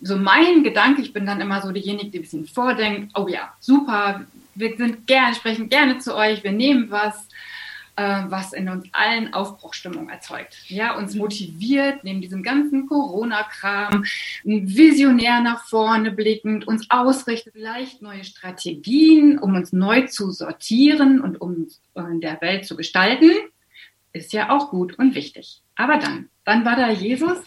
so mein Gedanke, ich bin dann immer so diejenige, die ein bisschen vordenkt, oh ja, super, wir sind gerne, sprechen gerne zu euch, wir nehmen was, äh, was in uns allen Aufbruchstimmung erzeugt. Ja, uns motiviert, neben diesem ganzen Corona-Kram, visionär nach vorne blickend, uns ausrichtet, vielleicht neue Strategien, um uns neu zu sortieren und um in der Welt zu gestalten, ist ja auch gut und wichtig. Aber dann, dann war da Jesus,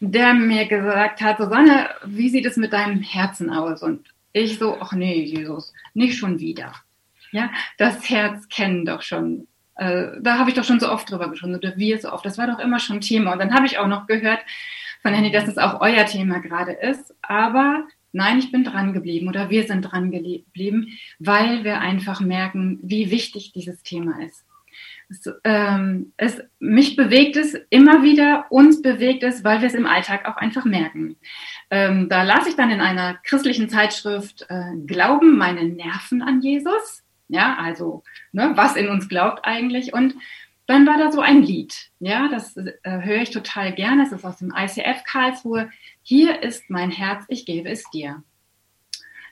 der mir gesagt hat, Susanne, wie sieht es mit deinem Herzen aus? Und ich so, ach nee, Jesus, nicht schon wieder. Ja, das Herz kennen doch schon äh, da habe ich doch schon so oft drüber gesprochen, oder wir so oft. Das war doch immer schon Thema. Und dann habe ich auch noch gehört von Handy, dass es auch euer Thema gerade ist. Aber nein, ich bin dran geblieben oder wir sind dran geblieben, weil wir einfach merken, wie wichtig dieses Thema ist. Es, ähm, es, mich bewegt es immer wieder, uns bewegt es, weil wir es im Alltag auch einfach merken. Ähm, da las ich dann in einer christlichen Zeitschrift äh, Glauben meine Nerven an Jesus. Ja, also ne, was in uns glaubt eigentlich. Und dann war da so ein Lied. Ja, das äh, höre ich total gerne. Es ist aus dem ICF Karlsruhe. Hier ist mein Herz, ich gebe es dir.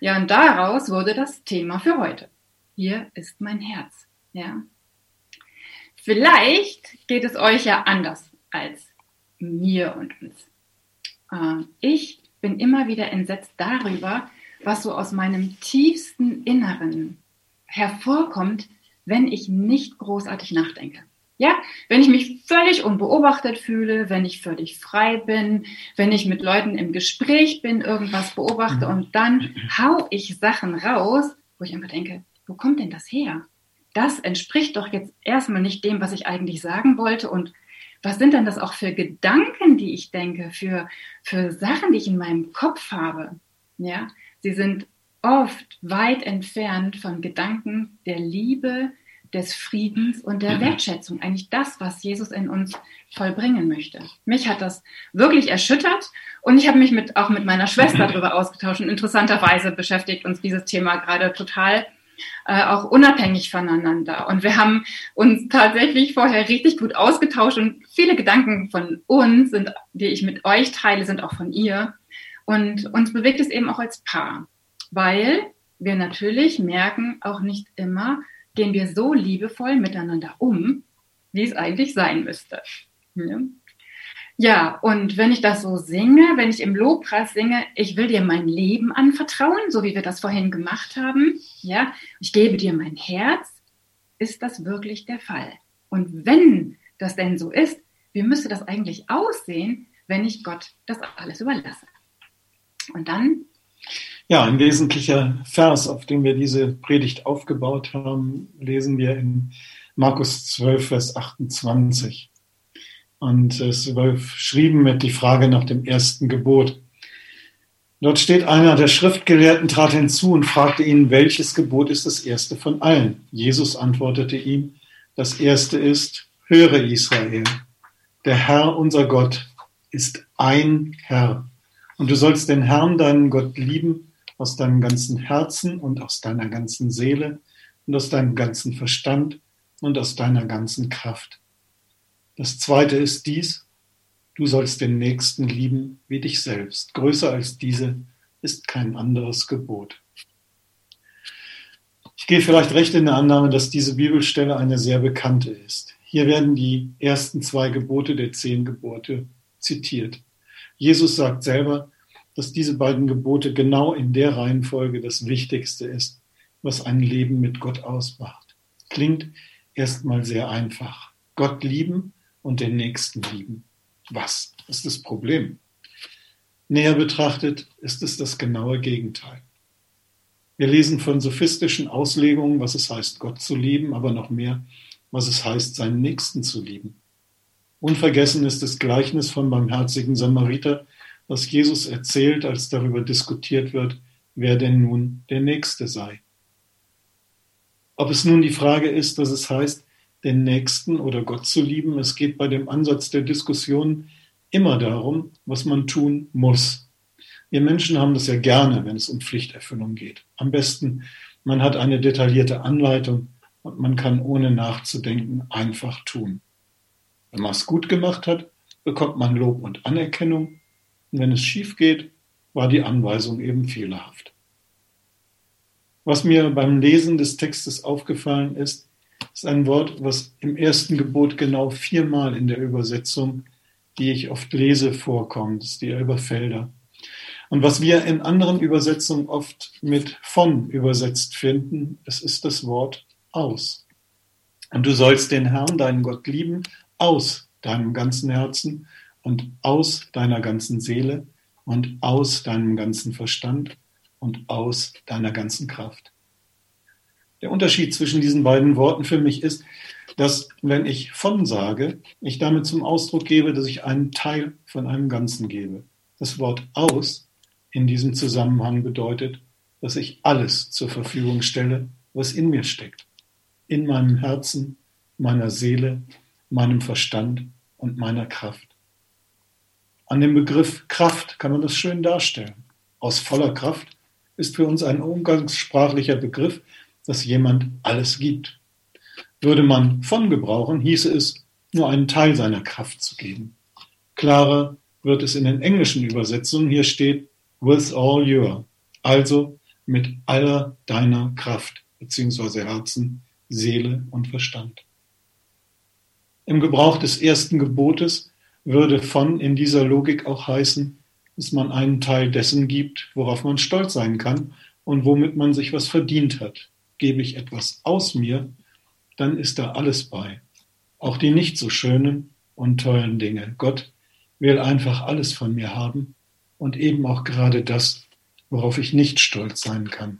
Ja, und daraus wurde das Thema für heute. Hier ist mein Herz. Ja. Vielleicht geht es euch ja anders als mir und uns. Äh, ich bin immer wieder entsetzt darüber, was so aus meinem tiefsten Inneren hervorkommt, wenn ich nicht großartig nachdenke. Ja, wenn ich mich völlig unbeobachtet fühle, wenn ich völlig frei bin, wenn ich mit Leuten im Gespräch bin, irgendwas beobachte mhm. und dann hau ich Sachen raus, wo ich einfach denke, wo kommt denn das her? Das entspricht doch jetzt erstmal nicht dem, was ich eigentlich sagen wollte und was sind denn das auch für Gedanken, die ich denke, für, für Sachen, die ich in meinem Kopf habe? Ja, sie sind oft weit entfernt von Gedanken der Liebe, des Friedens und der mhm. Wertschätzung. Eigentlich das, was Jesus in uns vollbringen möchte. Mich hat das wirklich erschüttert und ich habe mich mit, auch mit meiner Schwester darüber ausgetauscht und interessanterweise beschäftigt uns dieses Thema gerade total äh, auch unabhängig voneinander. Und wir haben uns tatsächlich vorher richtig gut ausgetauscht und viele Gedanken von uns, sind, die ich mit euch teile, sind auch von ihr. Und uns bewegt es eben auch als Paar weil wir natürlich merken, auch nicht immer gehen wir so liebevoll miteinander um, wie es eigentlich sein müsste. Ja, und wenn ich das so singe, wenn ich im Lobpreis singe, ich will dir mein Leben anvertrauen, so wie wir das vorhin gemacht haben, ja, ich gebe dir mein Herz, ist das wirklich der Fall? Und wenn das denn so ist, wie müsste das eigentlich aussehen, wenn ich Gott das alles überlasse? Und dann ja, ein wesentlicher Vers, auf dem wir diese Predigt aufgebaut haben, lesen wir in Markus 12, Vers 28. Und es überschrieben mit die Frage nach dem ersten Gebot. Dort steht einer der Schriftgelehrten trat hinzu und fragte ihn, welches Gebot ist das erste von allen? Jesus antwortete ihm, das erste ist, höre Israel, der Herr unser Gott ist ein Herr. Und du sollst den Herrn, deinen Gott, lieben aus deinem ganzen Herzen und aus deiner ganzen Seele und aus deinem ganzen Verstand und aus deiner ganzen Kraft. Das zweite ist dies, du sollst den Nächsten lieben wie dich selbst. Größer als diese ist kein anderes Gebot. Ich gehe vielleicht recht in der Annahme, dass diese Bibelstelle eine sehr bekannte ist. Hier werden die ersten zwei Gebote der zehn Gebote zitiert. Jesus sagt selber, dass diese beiden Gebote genau in der Reihenfolge das Wichtigste ist, was ein Leben mit Gott ausmacht. Klingt erstmal sehr einfach. Gott lieben und den Nächsten lieben. Was ist das Problem? Näher betrachtet ist es das genaue Gegenteil. Wir lesen von sophistischen Auslegungen, was es heißt, Gott zu lieben, aber noch mehr, was es heißt, seinen Nächsten zu lieben. Unvergessen ist das Gleichnis vom barmherzigen Samariter, was Jesus erzählt, als darüber diskutiert wird, wer denn nun der Nächste sei. Ob es nun die Frage ist, dass es heißt, den Nächsten oder Gott zu lieben, es geht bei dem Ansatz der Diskussion immer darum, was man tun muss. Wir Menschen haben das ja gerne, wenn es um Pflichterfüllung geht. Am besten, man hat eine detaillierte Anleitung und man kann ohne nachzudenken einfach tun. Wenn man es gut gemacht hat, bekommt man Lob und Anerkennung und wenn es schief geht, war die Anweisung eben fehlerhaft. Was mir beim Lesen des Textes aufgefallen ist, ist ein Wort, was im ersten Gebot genau viermal in der Übersetzung, die ich oft lese, vorkommt. Das ist die Elberfelder. Und was wir in anderen Übersetzungen oft mit von übersetzt finden, es ist das Wort aus. Und du sollst den Herrn, deinen Gott lieben, aus deinem ganzen Herzen und aus deiner ganzen Seele und aus deinem ganzen Verstand und aus deiner ganzen Kraft. Der Unterschied zwischen diesen beiden Worten für mich ist, dass wenn ich von sage, ich damit zum Ausdruck gebe, dass ich einen Teil von einem Ganzen gebe. Das Wort aus in diesem Zusammenhang bedeutet, dass ich alles zur Verfügung stelle, was in mir steckt. In meinem Herzen, meiner Seele, meinem Verstand und meiner Kraft. An dem Begriff Kraft kann man das schön darstellen. Aus voller Kraft ist für uns ein umgangssprachlicher Begriff, dass jemand alles gibt. Würde man von gebrauchen, hieße es, nur einen Teil seiner Kraft zu geben. Klarer wird es in den englischen Übersetzungen. Hier steht with all your, also mit aller deiner Kraft, beziehungsweise Herzen, Seele und Verstand. Im Gebrauch des ersten Gebotes würde von in dieser Logik auch heißen, dass man einen Teil dessen gibt, worauf man stolz sein kann und womit man sich was verdient hat. Gebe ich etwas aus mir, dann ist da alles bei. Auch die nicht so schönen und tollen Dinge. Gott will einfach alles von mir haben und eben auch gerade das, worauf ich nicht stolz sein kann.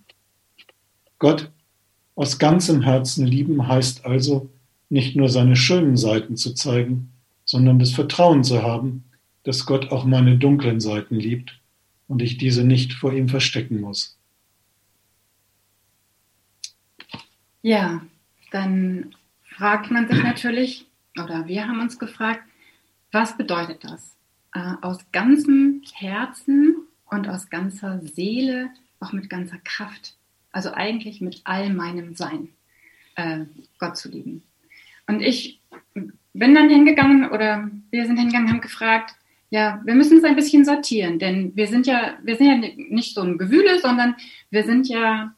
Gott aus ganzem Herzen lieben heißt also, nicht nur seine schönen Seiten zu zeigen, sondern das Vertrauen zu haben, dass Gott auch meine dunklen Seiten liebt und ich diese nicht vor ihm verstecken muss. Ja, dann fragt man sich natürlich, oder wir haben uns gefragt, was bedeutet das? Äh, aus ganzem Herzen und aus ganzer Seele, auch mit ganzer Kraft, also eigentlich mit all meinem Sein, äh, Gott zu lieben. Und ich bin dann hingegangen oder wir sind hingegangen, haben gefragt, ja, wir müssen es ein bisschen sortieren, denn wir sind ja, wir sind ja nicht so ein Gewühle, sondern wir sind ja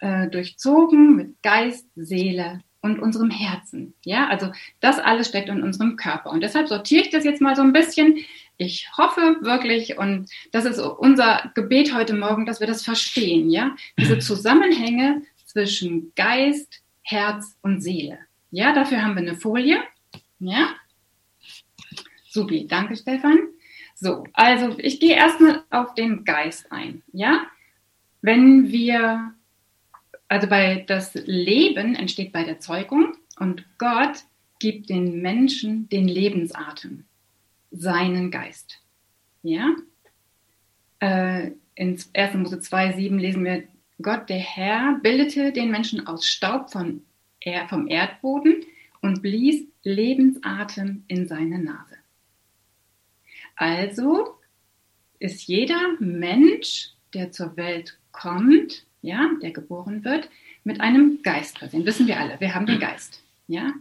äh, durchzogen mit Geist, Seele und unserem Herzen. Ja, also das alles steckt in unserem Körper. Und deshalb sortiere ich das jetzt mal so ein bisschen. Ich hoffe wirklich, und das ist unser Gebet heute Morgen, dass wir das verstehen, ja, diese Zusammenhänge zwischen Geist, Herz und Seele. Ja, dafür haben wir eine Folie. Ja. Supi, danke Stefan. So, also ich gehe erstmal auf den Geist ein. Ja, wenn wir also bei das Leben entsteht bei der Zeugung und Gott gibt den Menschen den Lebensatem, seinen Geist. Ja? Äh, in 1. Mose 2,7 lesen wir, Gott, der Herr, bildete den Menschen aus Staub von, er, vom Erdboden und blies Lebensatem in seine Nase. Also ist jeder Mensch, der zur Welt kommt, ja, der geboren wird, mit einem Geist versehen. Wissen wir alle, wir haben den Geist, ja.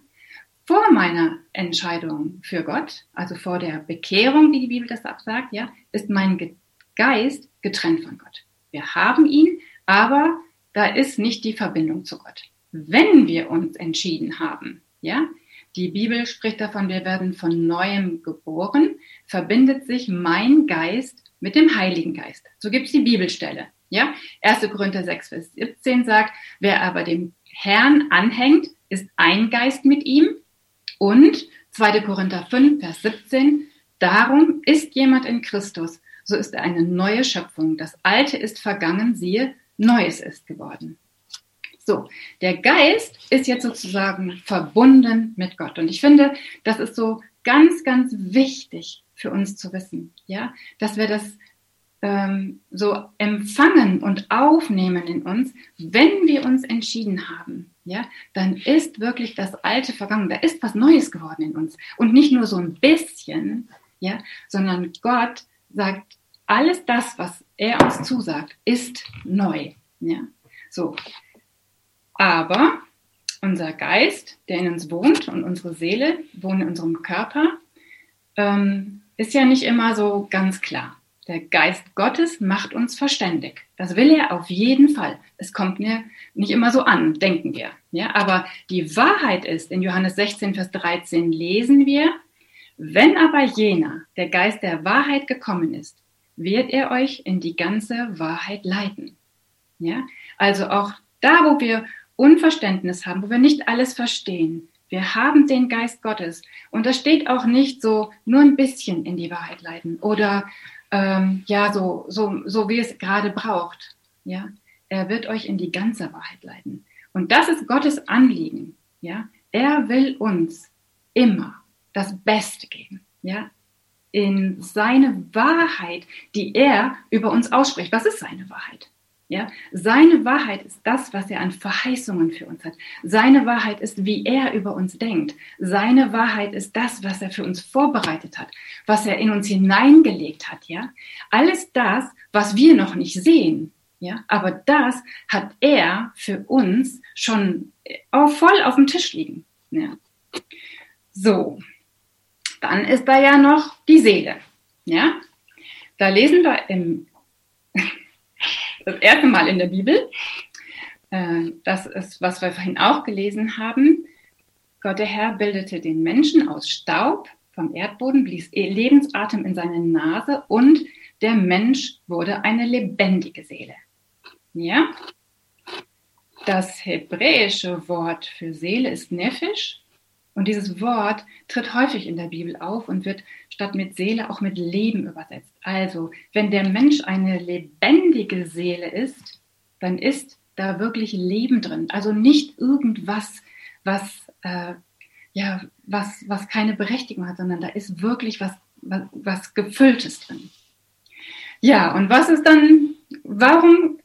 Vor meiner Entscheidung für Gott, also vor der Bekehrung, wie die Bibel das absagt, ja, ist mein Geist getrennt von Gott. Wir haben ihn, aber da ist nicht die Verbindung zu Gott. Wenn wir uns entschieden haben, ja, die Bibel spricht davon, wir werden von neuem geboren, verbindet sich mein Geist mit dem Heiligen Geist. So gibt es die Bibelstelle. Ja, 1. Korinther 6, Vers 17 sagt, wer aber dem Herrn anhängt, ist ein Geist mit ihm. Und 2. Korinther 5, Vers 17, darum ist jemand in Christus, so ist er eine neue Schöpfung. Das Alte ist vergangen, siehe, Neues ist geworden. So, der Geist ist jetzt sozusagen verbunden mit Gott. Und ich finde, das ist so ganz, ganz wichtig für uns zu wissen, ja, dass wir das ähm, so empfangen und aufnehmen in uns, wenn wir uns entschieden haben, ja, dann ist wirklich das Alte vergangen. Da ist was Neues geworden in uns. Und nicht nur so ein bisschen, ja, sondern Gott sagt, alles das, was er uns zusagt, ist neu. Ja, so. Aber unser Geist, der in uns wohnt und unsere Seele wohnen in unserem Körper, ähm, ist ja nicht immer so ganz klar. Der Geist Gottes macht uns verständig. Das will er auf jeden Fall. Es kommt mir nicht immer so an, denken wir. Ja, aber die Wahrheit ist, in Johannes 16, Vers 13 lesen wir, wenn aber jener, der Geist der Wahrheit gekommen ist, wird er euch in die ganze Wahrheit leiten. Ja, also auch da, wo wir Unverständnis haben, wo wir nicht alles verstehen, wir haben den Geist Gottes. Und das steht auch nicht so nur ein bisschen in die Wahrheit leiten oder ähm, ja, so, so, so wie es gerade braucht. Ja, er wird euch in die ganze Wahrheit leiten. Und das ist Gottes Anliegen. Ja, er will uns immer das Beste geben. Ja, in seine Wahrheit, die er über uns ausspricht. Was ist seine Wahrheit? Ja, seine Wahrheit ist das, was er an Verheißungen für uns hat. Seine Wahrheit ist, wie er über uns denkt. Seine Wahrheit ist das, was er für uns vorbereitet hat, was er in uns hineingelegt hat. Ja, alles das, was wir noch nicht sehen. Ja, aber das hat er für uns schon voll auf dem Tisch liegen. Ja. So, dann ist da ja noch die Seele. Ja, da lesen wir im das erste Mal in der Bibel. Äh, das ist, was wir vorhin auch gelesen haben. Gott der Herr bildete den Menschen aus Staub vom Erdboden, blies Lebensatem in seine Nase und der Mensch wurde eine lebendige Seele. Ja? Das hebräische Wort für Seele ist Nephish und dieses Wort tritt häufig in der Bibel auf und wird statt mit Seele auch mit Leben übersetzt. Also, wenn der Mensch eine lebendige Seele ist, dann ist da wirklich Leben drin. Also nicht irgendwas, was, äh, ja, was, was keine Berechtigung hat, sondern da ist wirklich was, was, was Gefülltes drin. Ja, und was ist dann, warum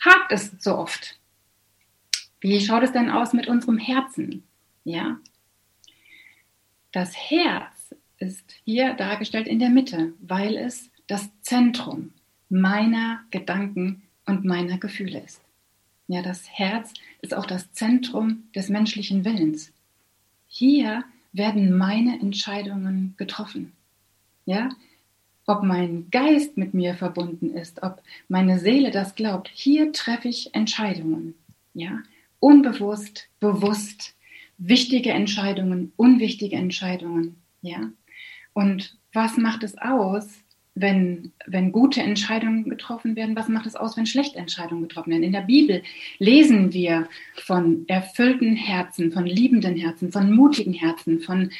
hakt es so oft? Wie schaut es denn aus mit unserem Herzen? Ja? Das Herz ist hier dargestellt in der Mitte, weil es das Zentrum meiner Gedanken und meiner Gefühle ist. Ja, das Herz ist auch das Zentrum des menschlichen Willens. Hier werden meine Entscheidungen getroffen. Ja, ob mein Geist mit mir verbunden ist, ob meine Seele das glaubt, hier treffe ich Entscheidungen. Ja, unbewusst, bewusst, wichtige Entscheidungen, unwichtige Entscheidungen, ja. Und was macht es aus, wenn, wenn gute Entscheidungen getroffen werden? Was macht es aus, wenn schlechte Entscheidungen getroffen werden? In der Bibel lesen wir von erfüllten Herzen, von liebenden Herzen, von mutigen Herzen, von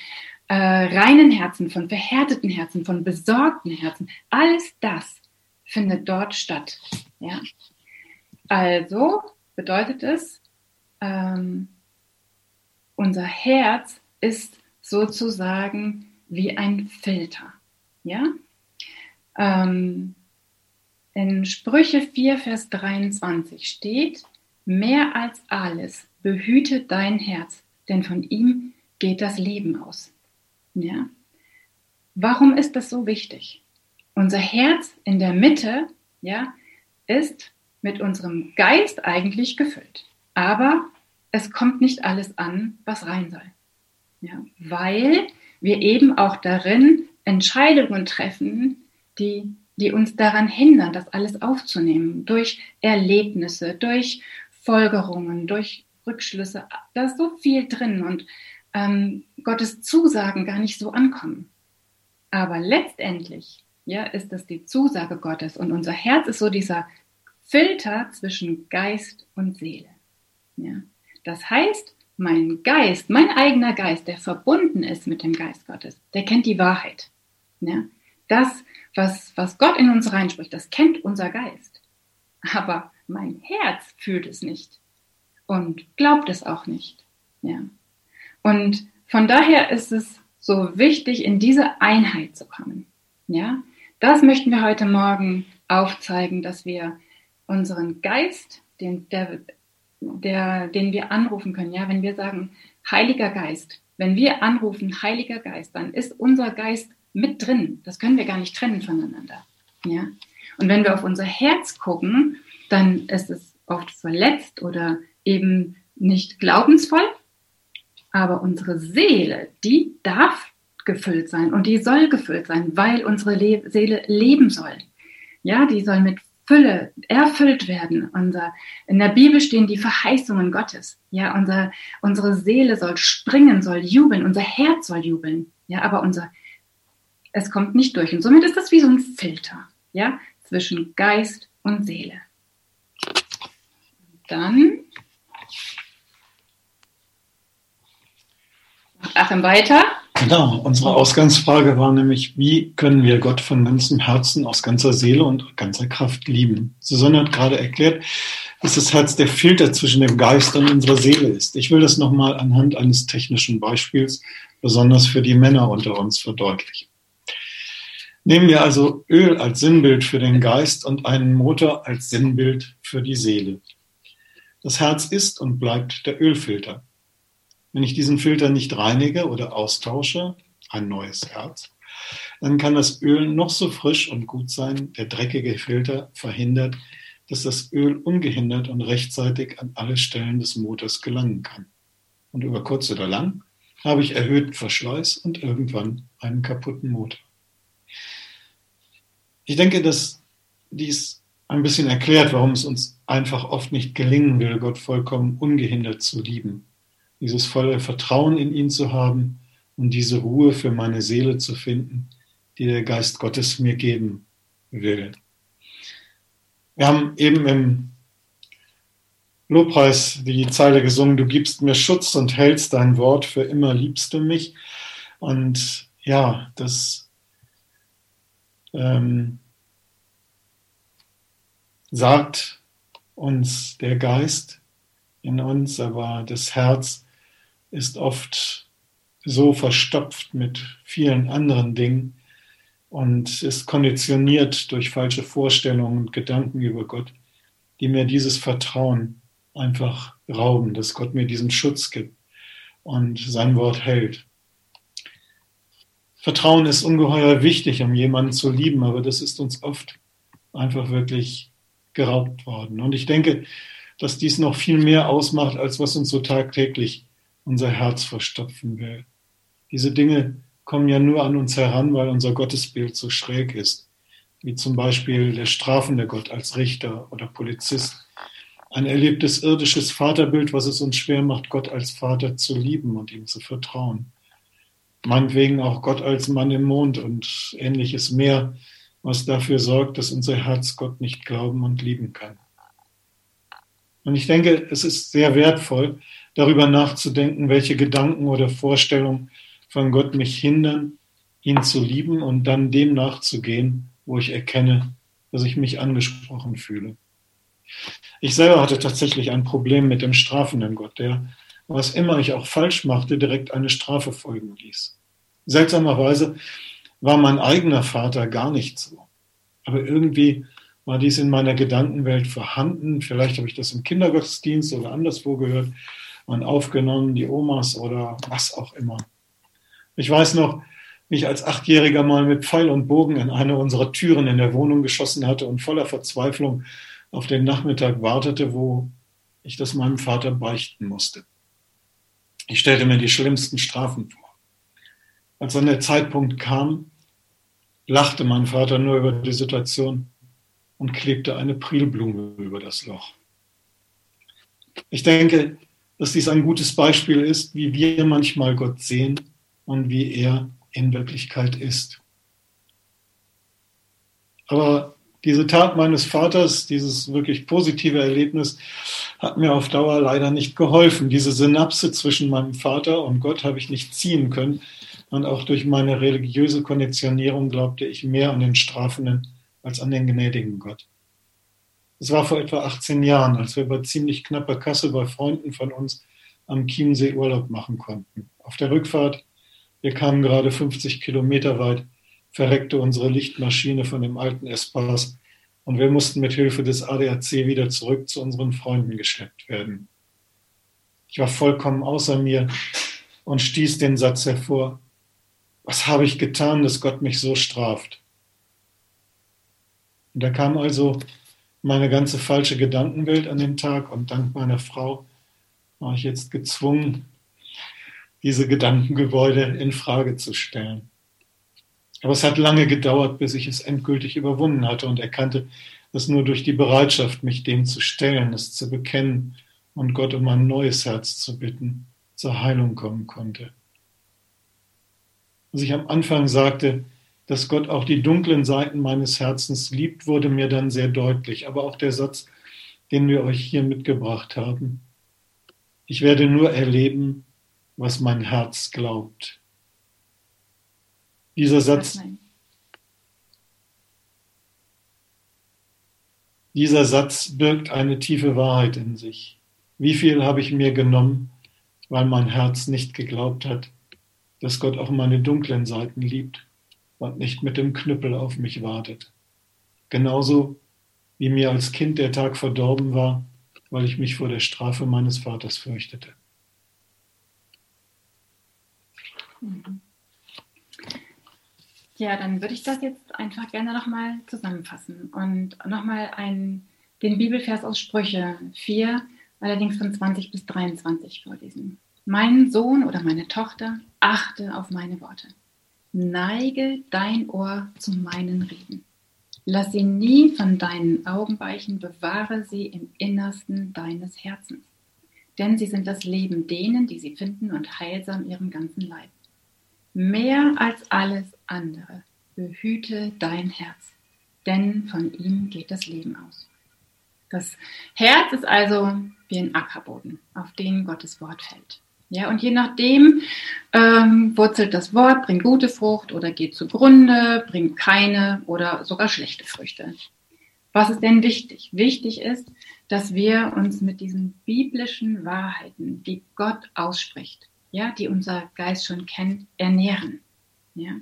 äh, reinen Herzen, von verhärteten Herzen, von besorgten Herzen. Alles das findet dort statt. Ja? Also bedeutet es, ähm, unser Herz ist sozusagen wie ein Filter. Ja? Ähm, in Sprüche 4, Vers 23 steht, mehr als alles behüte dein Herz, denn von ihm geht das Leben aus. Ja? Warum ist das so wichtig? Unser Herz in der Mitte, ja, ist mit unserem Geist eigentlich gefüllt. Aber es kommt nicht alles an, was rein soll. Ja, weil wir eben auch darin Entscheidungen treffen, die, die uns daran hindern, das alles aufzunehmen, durch Erlebnisse, durch Folgerungen, durch Rückschlüsse. Da ist so viel drin und ähm, Gottes Zusagen gar nicht so ankommen. Aber letztendlich ja, ist das die Zusage Gottes und unser Herz ist so dieser Filter zwischen Geist und Seele. Ja. Das heißt, mein Geist, mein eigener Geist, der verbunden ist mit dem Geist Gottes, der kennt die Wahrheit. Ja? Das, was, was Gott in uns reinspricht, das kennt unser Geist. Aber mein Herz fühlt es nicht und glaubt es auch nicht. Ja? Und von daher ist es so wichtig, in diese Einheit zu kommen. Ja? Das möchten wir heute Morgen aufzeigen, dass wir unseren Geist, den, der, der, den wir anrufen können. Ja, wenn wir sagen, Heiliger Geist, wenn wir anrufen, Heiliger Geist, dann ist unser Geist mit drin. Das können wir gar nicht trennen voneinander. Ja, und wenn wir auf unser Herz gucken, dann ist es oft verletzt oder eben nicht glaubensvoll. Aber unsere Seele, die darf gefüllt sein und die soll gefüllt sein, weil unsere Le Seele leben soll. Ja, die soll mit Fülle erfüllt werden. Unser, in der Bibel stehen die Verheißungen Gottes. Ja, unser, unsere Seele soll springen, soll jubeln, unser Herz soll jubeln. Ja, aber unser, es kommt nicht durch. Und somit ist das wie so ein Filter. Ja, zwischen Geist und Seele. Dann Achim weiter. Genau, unsere Ausgangsfrage war nämlich, wie können wir Gott von ganzem Herzen, aus ganzer Seele und ganzer Kraft lieben? Susanne hat gerade erklärt, dass das Herz der Filter zwischen dem Geist und unserer Seele ist. Ich will das nochmal anhand eines technischen Beispiels, besonders für die Männer unter uns, verdeutlichen. Nehmen wir also Öl als Sinnbild für den Geist und einen Motor als Sinnbild für die Seele. Das Herz ist und bleibt der Ölfilter. Wenn ich diesen Filter nicht reinige oder austausche, ein neues Herz, dann kann das Öl noch so frisch und gut sein. Der dreckige Filter verhindert, dass das Öl ungehindert und rechtzeitig an alle Stellen des Motors gelangen kann. Und über kurz oder lang habe ich erhöhten Verschleiß und irgendwann einen kaputten Motor. Ich denke, dass dies ein bisschen erklärt, warum es uns einfach oft nicht gelingen will, Gott vollkommen ungehindert zu lieben dieses volle Vertrauen in ihn zu haben und diese Ruhe für meine Seele zu finden, die der Geist Gottes mir geben will. Wir haben eben im Lobpreis die Zeile gesungen, du gibst mir Schutz und hältst dein Wort, für immer liebst du mich. Und ja, das ähm, sagt uns der Geist in uns, aber das Herz ist oft so verstopft mit vielen anderen Dingen und ist konditioniert durch falsche Vorstellungen und Gedanken über Gott, die mir dieses Vertrauen einfach rauben, dass Gott mir diesen Schutz gibt und sein Wort hält. Vertrauen ist ungeheuer wichtig, um jemanden zu lieben, aber das ist uns oft einfach wirklich geraubt worden. Und ich denke, dass dies noch viel mehr ausmacht, als was uns so tagtäglich unser Herz verstopfen will. Diese Dinge kommen ja nur an uns heran, weil unser Gottesbild so schräg ist, wie zum Beispiel der strafende Gott als Richter oder Polizist. Ein erlebtes irdisches Vaterbild, was es uns schwer macht, Gott als Vater zu lieben und ihm zu vertrauen. Meinetwegen auch Gott als Mann im Mond und ähnliches mehr, was dafür sorgt, dass unser Herz Gott nicht glauben und lieben kann. Und ich denke, es ist sehr wertvoll, darüber nachzudenken, welche Gedanken oder Vorstellungen von Gott mich hindern, ihn zu lieben und dann dem nachzugehen, wo ich erkenne, dass ich mich angesprochen fühle. Ich selber hatte tatsächlich ein Problem mit dem strafenden Gott, der, was immer ich auch falsch machte, direkt eine Strafe folgen ließ. Seltsamerweise war mein eigener Vater gar nicht so. Aber irgendwie war dies in meiner Gedankenwelt vorhanden. Vielleicht habe ich das im Kindergottesdienst oder anderswo gehört und aufgenommen, die Omas oder was auch immer. Ich weiß noch, wie ich als Achtjähriger mal mit Pfeil und Bogen in eine unserer Türen in der Wohnung geschossen hatte und voller Verzweiflung auf den Nachmittag wartete, wo ich das meinem Vater beichten musste. Ich stellte mir die schlimmsten Strafen vor. Als dann der Zeitpunkt kam, lachte mein Vater nur über die Situation und klebte eine Prilblume über das Loch. Ich denke, dass dies ein gutes Beispiel ist, wie wir manchmal Gott sehen und wie er in Wirklichkeit ist. Aber diese Tat meines Vaters, dieses wirklich positive Erlebnis, hat mir auf Dauer leider nicht geholfen. Diese Synapse zwischen meinem Vater und Gott habe ich nicht ziehen können. Und auch durch meine religiöse Konditionierung glaubte ich mehr an den strafenden als an den gnädigen Gott. Es war vor etwa 18 Jahren, als wir bei ziemlich knapper Kasse bei Freunden von uns am Chiemsee Urlaub machen konnten. Auf der Rückfahrt, wir kamen gerade 50 Kilometer weit, verreckte unsere Lichtmaschine von dem alten S-Pass und wir mussten mit Hilfe des ADAC wieder zurück zu unseren Freunden geschleppt werden. Ich war vollkommen außer mir und stieß den Satz hervor, was habe ich getan, dass Gott mich so straft? Und da kam also meine ganze falsche Gedankenwelt an den Tag und dank meiner Frau war ich jetzt gezwungen, diese Gedankengebäude in Frage zu stellen. Aber es hat lange gedauert, bis ich es endgültig überwunden hatte und erkannte, dass nur durch die Bereitschaft, mich dem zu stellen, es zu bekennen und Gott um ein neues Herz zu bitten, zur Heilung kommen konnte. Als ich am Anfang sagte, dass Gott auch die dunklen Seiten meines Herzens liebt, wurde mir dann sehr deutlich. Aber auch der Satz, den wir euch hier mitgebracht haben. Ich werde nur erleben, was mein Herz glaubt. Dieser Satz, dieser Satz birgt eine tiefe Wahrheit in sich. Wie viel habe ich mir genommen, weil mein Herz nicht geglaubt hat, dass Gott auch meine dunklen Seiten liebt und nicht mit dem Knüppel auf mich wartet. Genauso wie mir als Kind der Tag verdorben war, weil ich mich vor der Strafe meines Vaters fürchtete. Mhm. Ja, dann würde ich das jetzt einfach gerne nochmal zusammenfassen und nochmal den Bibelvers aus Sprüche 4, allerdings von 20 bis 23 vorlesen. Mein Sohn oder meine Tochter, achte auf meine Worte. Neige dein Ohr zu meinen Reden. Lass sie nie von deinen Augen weichen, bewahre sie im Innersten deines Herzens. Denn sie sind das Leben denen, die sie finden und heilsam ihrem ganzen Leib. Mehr als alles andere behüte dein Herz, denn von ihm geht das Leben aus. Das Herz ist also wie ein Ackerboden, auf den Gottes Wort fällt. Ja, und je nachdem ähm, wurzelt das Wort, bringt gute Frucht oder geht zugrunde, bringt keine oder sogar schlechte Früchte. Was ist denn wichtig? Wichtig ist, dass wir uns mit diesen biblischen Wahrheiten, die Gott ausspricht, ja, die unser Geist schon kennt, ernähren. Ja.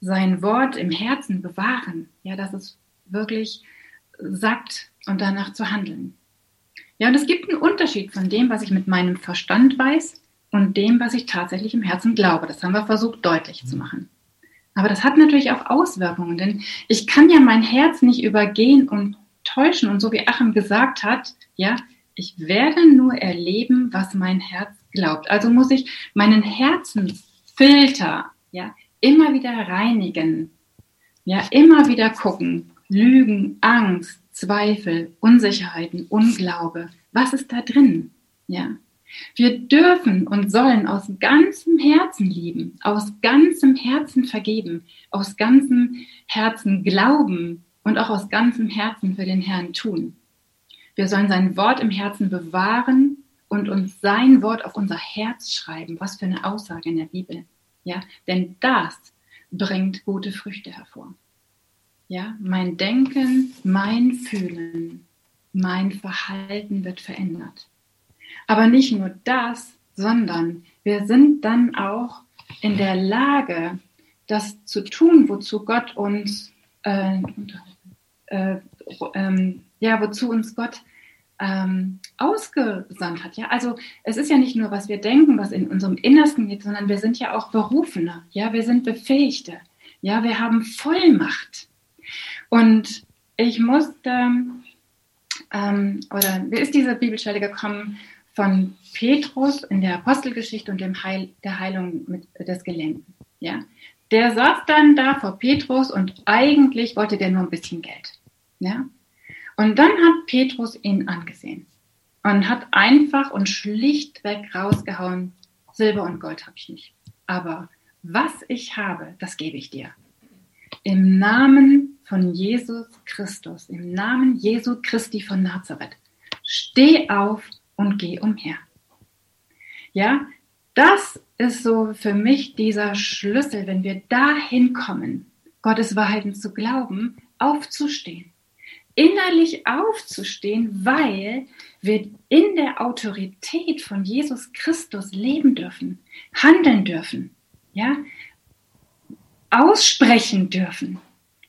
Sein Wort im Herzen bewahren, ja, dass es wirklich sagt und danach zu handeln. Ja, und es gibt einen Unterschied von dem, was ich mit meinem Verstand weiß und dem, was ich tatsächlich im Herzen glaube. Das haben wir versucht deutlich zu machen. Aber das hat natürlich auch Auswirkungen, denn ich kann ja mein Herz nicht übergehen und täuschen. Und so wie Achim gesagt hat, ja, ich werde nur erleben, was mein Herz glaubt. Also muss ich meinen Herzensfilter, ja, immer wieder reinigen. Ja, immer wieder gucken. Lügen, Angst, Zweifel, Unsicherheiten, Unglaube. Was ist da drin? Ja. Wir dürfen und sollen aus ganzem Herzen lieben, aus ganzem Herzen vergeben, aus ganzem Herzen glauben und auch aus ganzem Herzen für den Herrn tun. Wir sollen sein Wort im Herzen bewahren und uns sein Wort auf unser Herz schreiben. Was für eine Aussage in der Bibel. Ja, denn das bringt gute Früchte hervor. Ja, mein Denken, mein Fühlen, mein Verhalten wird verändert. Aber nicht nur das, sondern wir sind dann auch in der Lage, das zu tun, wozu Gott uns, äh, äh, äh, ja, wozu uns Gott ähm, ausgesandt hat. Ja, also es ist ja nicht nur, was wir denken, was in unserem Innersten geht, sondern wir sind ja auch Berufene. Ja, wir sind Befähigte. Ja, wir haben Vollmacht. Und ich musste, ähm, oder mir ist diese Bibelstelle gekommen von Petrus in der Apostelgeschichte und dem Heil, der Heilung mit, des Gelähmten. Ja? Der saß dann da vor Petrus und eigentlich wollte der nur ein bisschen Geld. Ja? Und dann hat Petrus ihn angesehen und hat einfach und schlichtweg rausgehauen, Silber und Gold habe ich nicht. Aber was ich habe, das gebe ich dir. Im Namen von Jesus Christus, im Namen Jesu Christi von Nazareth, steh auf und geh umher. Ja, das ist so für mich dieser Schlüssel, wenn wir dahin kommen, Gottes Wahrheiten zu glauben, aufzustehen. Innerlich aufzustehen, weil wir in der Autorität von Jesus Christus leben dürfen, handeln dürfen. Ja, aussprechen dürfen,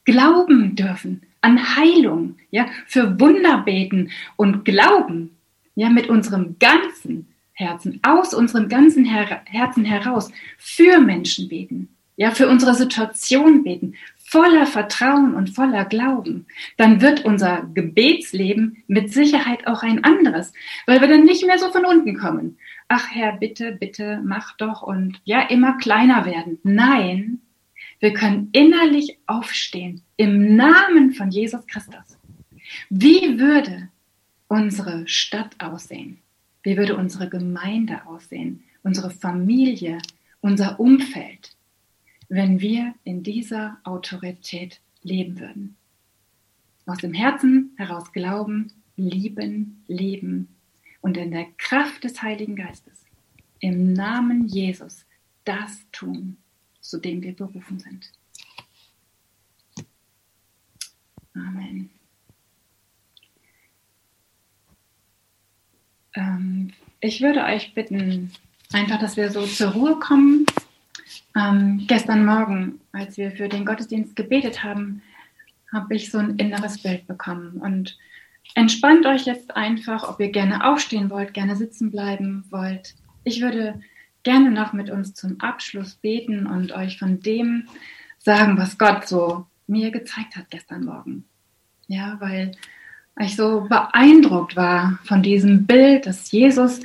glauben dürfen an Heilung, ja, für Wunder beten und glauben, ja, mit unserem ganzen Herzen, aus unserem ganzen Her Herzen heraus für Menschen beten, ja, für unsere Situation beten, voller Vertrauen und voller Glauben, dann wird unser Gebetsleben mit Sicherheit auch ein anderes, weil wir dann nicht mehr so von unten kommen. ach Herr, bitte, bitte, mach doch und ja, immer kleiner werden. Nein, wir können innerlich aufstehen im Namen von Jesus Christus. Wie würde unsere Stadt aussehen? Wie würde unsere Gemeinde aussehen? Unsere Familie, unser Umfeld, wenn wir in dieser Autorität leben würden? Aus dem Herzen heraus glauben, lieben, leben und in der Kraft des Heiligen Geistes im Namen Jesus das tun, zu dem wir berufen sind. Amen. Ähm, ich würde euch bitten, einfach, dass wir so zur Ruhe kommen. Ähm, gestern Morgen, als wir für den Gottesdienst gebetet haben, habe ich so ein inneres Bild bekommen. Und entspannt euch jetzt einfach, ob ihr gerne aufstehen wollt, gerne sitzen bleiben wollt. Ich würde gerne noch mit uns zum Abschluss beten und euch von dem sagen, was Gott so mir gezeigt hat gestern Morgen. Ja, weil ich so beeindruckt war von diesem Bild, dass Jesus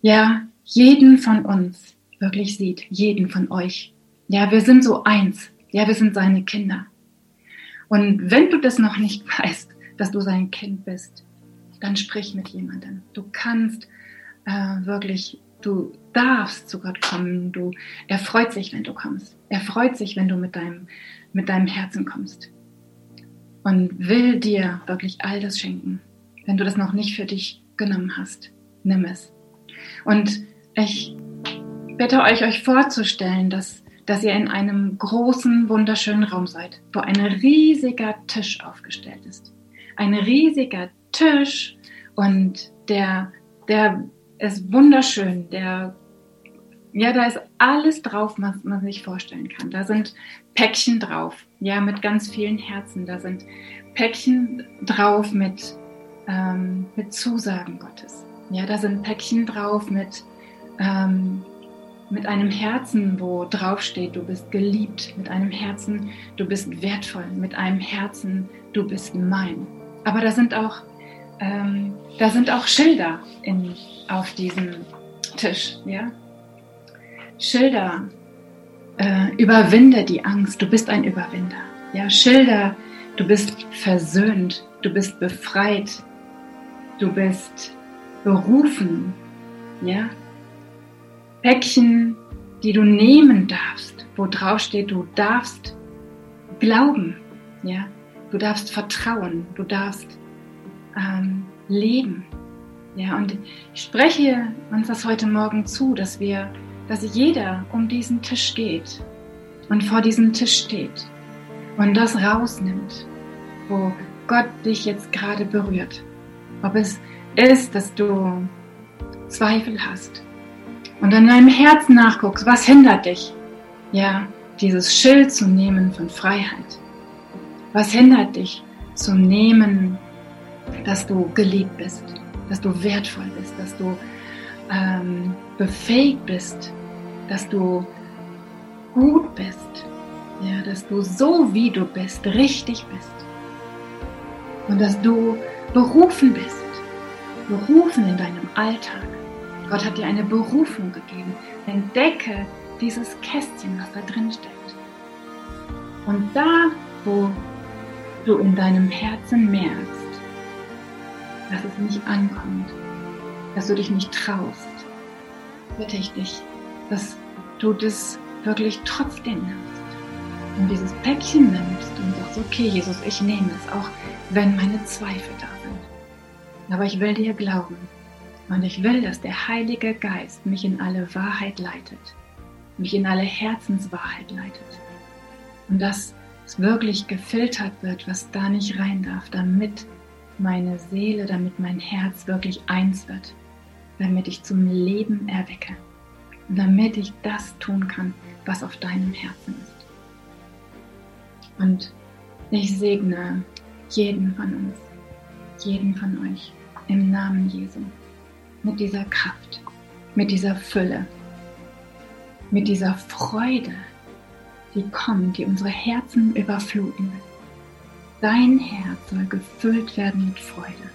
ja jeden von uns wirklich sieht, jeden von euch. Ja, wir sind so eins. Ja, wir sind seine Kinder. Und wenn du das noch nicht weißt, dass du sein Kind bist, dann sprich mit jemandem. Du kannst äh, wirklich, du darfst zu Gott kommen. Du, er freut sich, wenn du kommst. Er freut sich, wenn du mit deinem, mit deinem Herzen kommst. Und will dir wirklich all das schenken. Wenn du das noch nicht für dich genommen hast, nimm es. Und ich bitte euch, euch vorzustellen, dass, dass ihr in einem großen, wunderschönen Raum seid, wo ein riesiger Tisch aufgestellt ist. Ein riesiger Tisch und der, der ist wunderschön, der ja, da ist alles drauf, was man sich vorstellen kann. Da sind Päckchen drauf, ja, mit ganz vielen Herzen. Da sind Päckchen drauf mit, ähm, mit Zusagen Gottes. Ja, da sind Päckchen drauf mit, ähm, mit einem Herzen, wo drauf steht, du bist geliebt. Mit einem Herzen, du bist wertvoll. Mit einem Herzen, du bist mein. Aber da sind auch, ähm, da sind auch Schilder in, auf diesem Tisch, ja. Schilder, äh, überwinde die Angst, du bist ein Überwinder. Ja, Schilder, du bist versöhnt, du bist befreit, du bist berufen. Ja, Päckchen, die du nehmen darfst, wo drauf steht, du darfst glauben. Ja, du darfst vertrauen, du darfst ähm, leben. Ja, und ich spreche uns das heute Morgen zu, dass wir dass jeder um diesen Tisch geht und vor diesem Tisch steht und das rausnimmt, wo Gott dich jetzt gerade berührt. Ob es ist, dass du Zweifel hast und in deinem Herzen nachguckst, was hindert dich, ja, dieses Schild zu nehmen von Freiheit? Was hindert dich zu nehmen, dass du geliebt bist, dass du wertvoll bist, dass du ähm, befähigt bist, dass du gut bist, ja, dass du so wie du bist, richtig bist und dass du berufen bist, berufen in deinem Alltag. Gott hat dir eine Berufung gegeben. Entdecke dieses Kästchen, was da drin steckt. Und da, wo du in deinem Herzen merkst, dass es nicht ankommt, dass du dich nicht traust, bitte ich dich, dass du das wirklich trotzdem nimmst und dieses Päckchen nimmst und sagst, okay, Jesus, ich nehme es, auch wenn meine Zweifel da sind. Aber ich will dir glauben. Und ich will, dass der Heilige Geist mich in alle Wahrheit leitet, mich in alle Herzenswahrheit leitet. Und dass es wirklich gefiltert wird, was da nicht rein darf, damit meine Seele, damit mein Herz wirklich eins wird, damit ich zum Leben erwecke damit ich das tun kann, was auf deinem Herzen ist. Und ich segne jeden von uns, jeden von euch im Namen Jesu mit dieser Kraft, mit dieser Fülle, mit dieser Freude, die kommt, die unsere Herzen überfluten. Dein Herz soll gefüllt werden mit Freude.